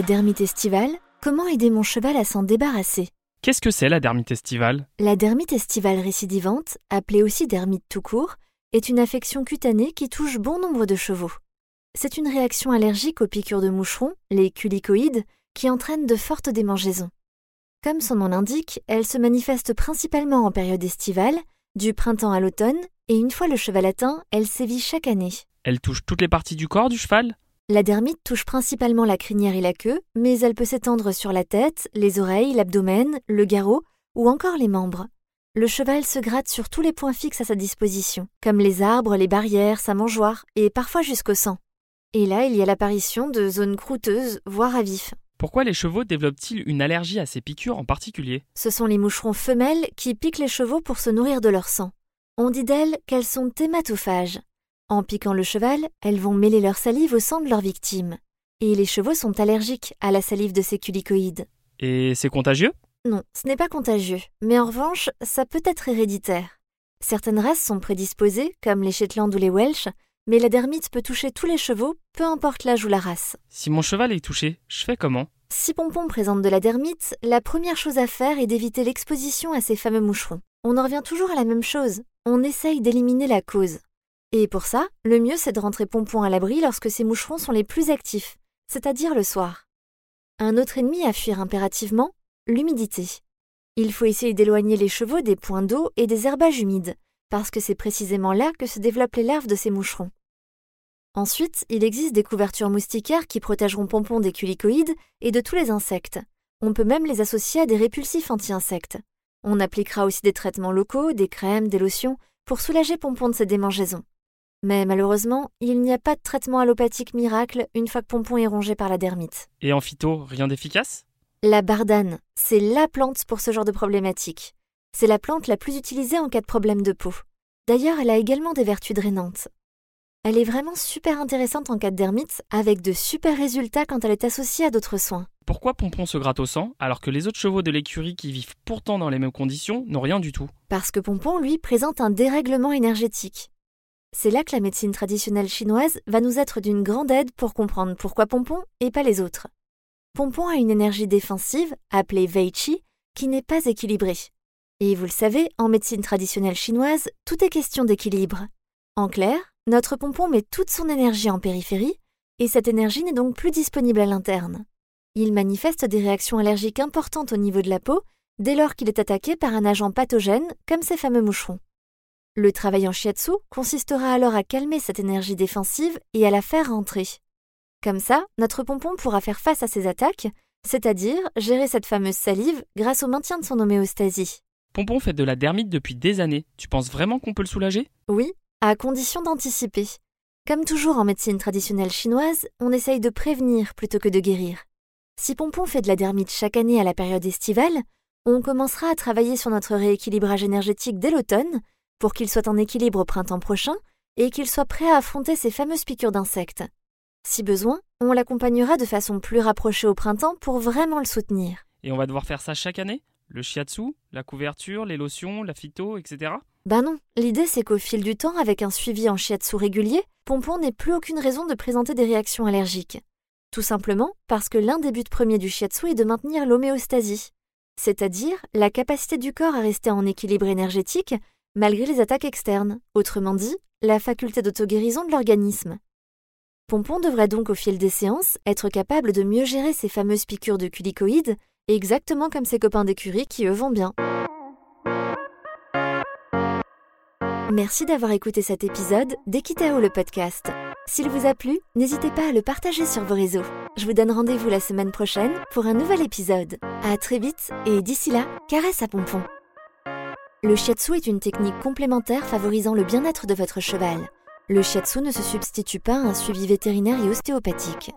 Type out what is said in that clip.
La dermite estivale, comment aider mon cheval à s'en débarrasser? Qu'est-ce que c'est la dermite estivale? La dermite estivale récidivante, appelée aussi dermite tout court, est une affection cutanée qui touche bon nombre de chevaux. C'est une réaction allergique aux piqûres de moucherons, les culicoïdes, qui entraîne de fortes démangeaisons. Comme son nom l'indique, elle se manifeste principalement en période estivale, du printemps à l'automne, et une fois le cheval atteint, elle sévit chaque année. Elle touche toutes les parties du corps du cheval? La dermite touche principalement la crinière et la queue, mais elle peut s'étendre sur la tête, les oreilles, l'abdomen, le garrot ou encore les membres. Le cheval se gratte sur tous les points fixes à sa disposition, comme les arbres, les barrières, sa mangeoire et parfois jusqu'au sang. Et là, il y a l'apparition de zones croûteuses, voire à vif. Pourquoi les chevaux développent-ils une allergie à ces piqûres en particulier? Ce sont les moucherons femelles qui piquent les chevaux pour se nourrir de leur sang. On dit d'elles qu'elles sont hématophages. En piquant le cheval, elles vont mêler leur salive au sang de leur victime. Et les chevaux sont allergiques à la salive de ces culicoïdes. Et c'est contagieux? Non, ce n'est pas contagieux, mais en revanche, ça peut être héréditaire. Certaines races sont prédisposées, comme les Shetland ou les Welsh, mais la dermite peut toucher tous les chevaux, peu importe l'âge ou la race. Si mon cheval est touché, je fais comment? Si Pompon présente de la dermite, la première chose à faire est d'éviter l'exposition à ces fameux moucherons. On en revient toujours à la même chose, on essaye d'éliminer la cause. Et pour ça, le mieux c'est de rentrer Pompon à l'abri lorsque ces moucherons sont les plus actifs, c'est-à-dire le soir. Un autre ennemi à fuir impérativement, l'humidité. Il faut essayer d'éloigner les chevaux des points d'eau et des herbages humides, parce que c'est précisément là que se développent les larves de ces moucherons. Ensuite, il existe des couvertures moustiquaires qui protégeront Pompon des culicoïdes et de tous les insectes. On peut même les associer à des répulsifs anti-insectes. On appliquera aussi des traitements locaux, des crèmes, des lotions, pour soulager Pompon de ses démangeaisons. Mais malheureusement, il n'y a pas de traitement allopathique miracle une fois que Pompon est rongé par la dermite. Et en phyto, rien d'efficace? La bardane, c'est la plante pour ce genre de problématique. C'est la plante la plus utilisée en cas de problème de peau. D'ailleurs, elle a également des vertus drainantes. Elle est vraiment super intéressante en cas de dermite, avec de super résultats quand elle est associée à d'autres soins. Pourquoi Pompon se gratte au sang alors que les autres chevaux de l'écurie qui vivent pourtant dans les mêmes conditions n'ont rien du tout? Parce que Pompon, lui, présente un dérèglement énergétique. C'est là que la médecine traditionnelle chinoise va nous être d'une grande aide pour comprendre pourquoi Pompon et pas les autres. Pompon a une énergie défensive, appelée Wei Qi, qui n'est pas équilibrée. Et vous le savez, en médecine traditionnelle chinoise, tout est question d'équilibre. En clair, notre pompon met toute son énergie en périphérie, et cette énergie n'est donc plus disponible à l'interne. Il manifeste des réactions allergiques importantes au niveau de la peau dès lors qu'il est attaqué par un agent pathogène comme ces fameux moucherons. Le travail en shiatsu consistera alors à calmer cette énergie défensive et à la faire rentrer. Comme ça, notre pompon pourra faire face à ces attaques, c'est-à-dire gérer cette fameuse salive grâce au maintien de son homéostasie. Pompon fait de la dermite depuis des années. Tu penses vraiment qu'on peut le soulager? Oui, à condition d'anticiper. Comme toujours en médecine traditionnelle chinoise, on essaye de prévenir plutôt que de guérir. Si Pompon fait de la dermite chaque année à la période estivale, on commencera à travailler sur notre rééquilibrage énergétique dès l'automne pour qu'il soit en équilibre au printemps prochain et qu'il soit prêt à affronter ces fameuses piqûres d'insectes. Si besoin, on l'accompagnera de façon plus rapprochée au printemps pour vraiment le soutenir. Et on va devoir faire ça chaque année? Le shiatsu, la couverture, les lotions, la phyto, etc. Ben non, l'idée c'est qu'au fil du temps, avec un suivi en shiatsu régulier, Pompon n'ait plus aucune raison de présenter des réactions allergiques. Tout simplement parce que l'un des buts premiers du shiatsu est de maintenir l'homéostasie, c'est-à-dire la capacité du corps à rester en équilibre énergétique malgré les attaques externes, autrement dit, la faculté d'auto-guérison de l'organisme. Pompon devrait donc au fil des séances être capable de mieux gérer ces fameuses piqûres de culicoïdes, exactement comme ses copains d'écurie qui eux vont bien. Merci d'avoir écouté cet épisode d'Equitao le podcast. S'il vous a plu, n'hésitez pas à le partager sur vos réseaux. Je vous donne rendez-vous la semaine prochaine pour un nouvel épisode. À très vite et d'ici là, caresse à Pompon. Le shiatsu est une technique complémentaire favorisant le bien-être de votre cheval. Le shiatsu ne se substitue pas à un suivi vétérinaire et ostéopathique.